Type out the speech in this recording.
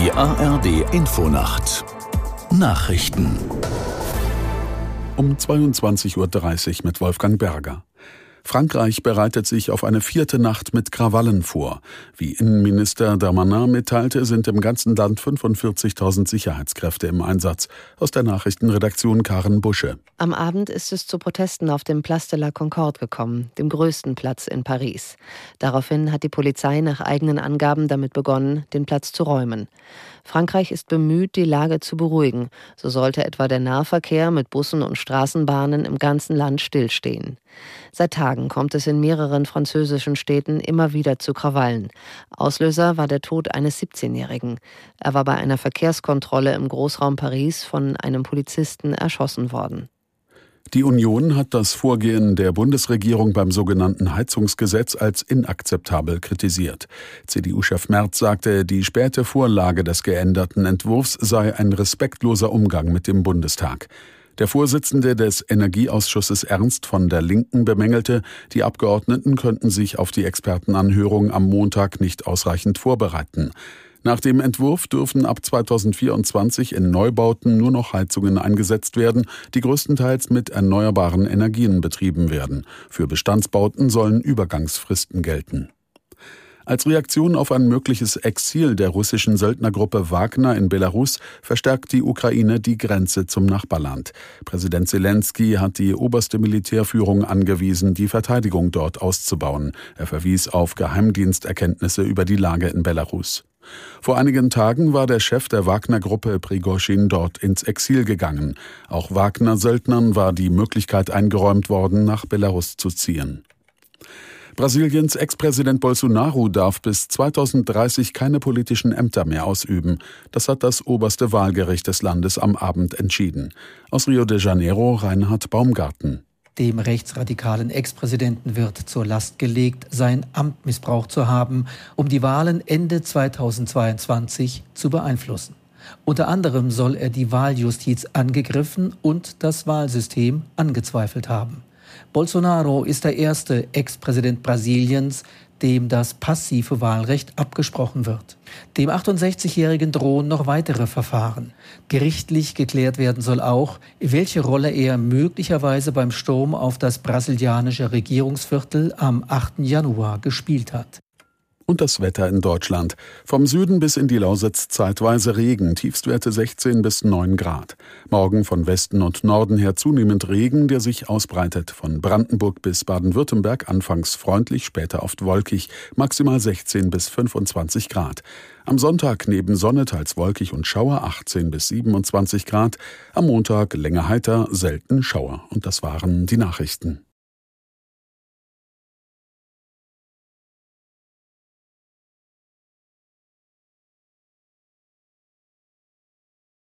Die ARD Infonacht Nachrichten um 22.30 Uhr mit Wolfgang Berger. Frankreich bereitet sich auf eine vierte Nacht mit Krawallen vor. Wie Innenminister Darmanin mitteilte, sind im ganzen Land 45.000 Sicherheitskräfte im Einsatz. Aus der Nachrichtenredaktion Karen Busche. Am Abend ist es zu Protesten auf dem Place de la Concorde gekommen, dem größten Platz in Paris. Daraufhin hat die Polizei nach eigenen Angaben damit begonnen, den Platz zu räumen. Frankreich ist bemüht, die Lage zu beruhigen. So sollte etwa der Nahverkehr mit Bussen und Straßenbahnen im ganzen Land stillstehen. Seit Tagen kommt es in mehreren französischen Städten immer wieder zu Krawallen. Auslöser war der Tod eines 17-Jährigen. Er war bei einer Verkehrskontrolle im Großraum Paris von einem Polizisten erschossen worden. Die Union hat das Vorgehen der Bundesregierung beim sogenannten Heizungsgesetz als inakzeptabel kritisiert. CDU-Chef Merz sagte, die späte Vorlage des geänderten Entwurfs sei ein respektloser Umgang mit dem Bundestag. Der Vorsitzende des Energieausschusses Ernst von der Linken bemängelte, die Abgeordneten könnten sich auf die Expertenanhörung am Montag nicht ausreichend vorbereiten. Nach dem Entwurf dürfen ab 2024 in Neubauten nur noch Heizungen eingesetzt werden, die größtenteils mit erneuerbaren Energien betrieben werden. Für Bestandsbauten sollen Übergangsfristen gelten. Als Reaktion auf ein mögliches Exil der russischen Söldnergruppe Wagner in Belarus verstärkt die Ukraine die Grenze zum Nachbarland. Präsident Zelensky hat die oberste Militärführung angewiesen, die Verteidigung dort auszubauen. Er verwies auf Geheimdiensterkenntnisse über die Lage in Belarus. Vor einigen Tagen war der Chef der Wagner-Gruppe Prigoschin dort ins Exil gegangen. Auch Wagner-Söldnern war die Möglichkeit eingeräumt worden, nach Belarus zu ziehen. Brasiliens Ex-Präsident Bolsonaro darf bis 2030 keine politischen Ämter mehr ausüben. Das hat das oberste Wahlgericht des Landes am Abend entschieden. Aus Rio de Janeiro Reinhard Baumgarten. Dem rechtsradikalen Ex-Präsidenten wird zur Last gelegt, sein Amt missbraucht zu haben, um die Wahlen Ende 2022 zu beeinflussen. Unter anderem soll er die Wahljustiz angegriffen und das Wahlsystem angezweifelt haben. Bolsonaro ist der erste Ex-Präsident Brasiliens, dem das passive Wahlrecht abgesprochen wird. Dem 68-Jährigen drohen noch weitere Verfahren. Gerichtlich geklärt werden soll auch, welche Rolle er möglicherweise beim Sturm auf das brasilianische Regierungsviertel am 8. Januar gespielt hat und das Wetter in Deutschland. Vom Süden bis in die Lausitz zeitweise Regen, Tiefstwerte 16 bis 9 Grad. Morgen von Westen und Norden her zunehmend Regen, der sich ausbreitet. Von Brandenburg bis Baden-Württemberg anfangs freundlich, später oft wolkig, maximal 16 bis 25 Grad. Am Sonntag neben Sonne teils wolkig und Schauer 18 bis 27 Grad. Am Montag länger heiter, selten Schauer. Und das waren die Nachrichten.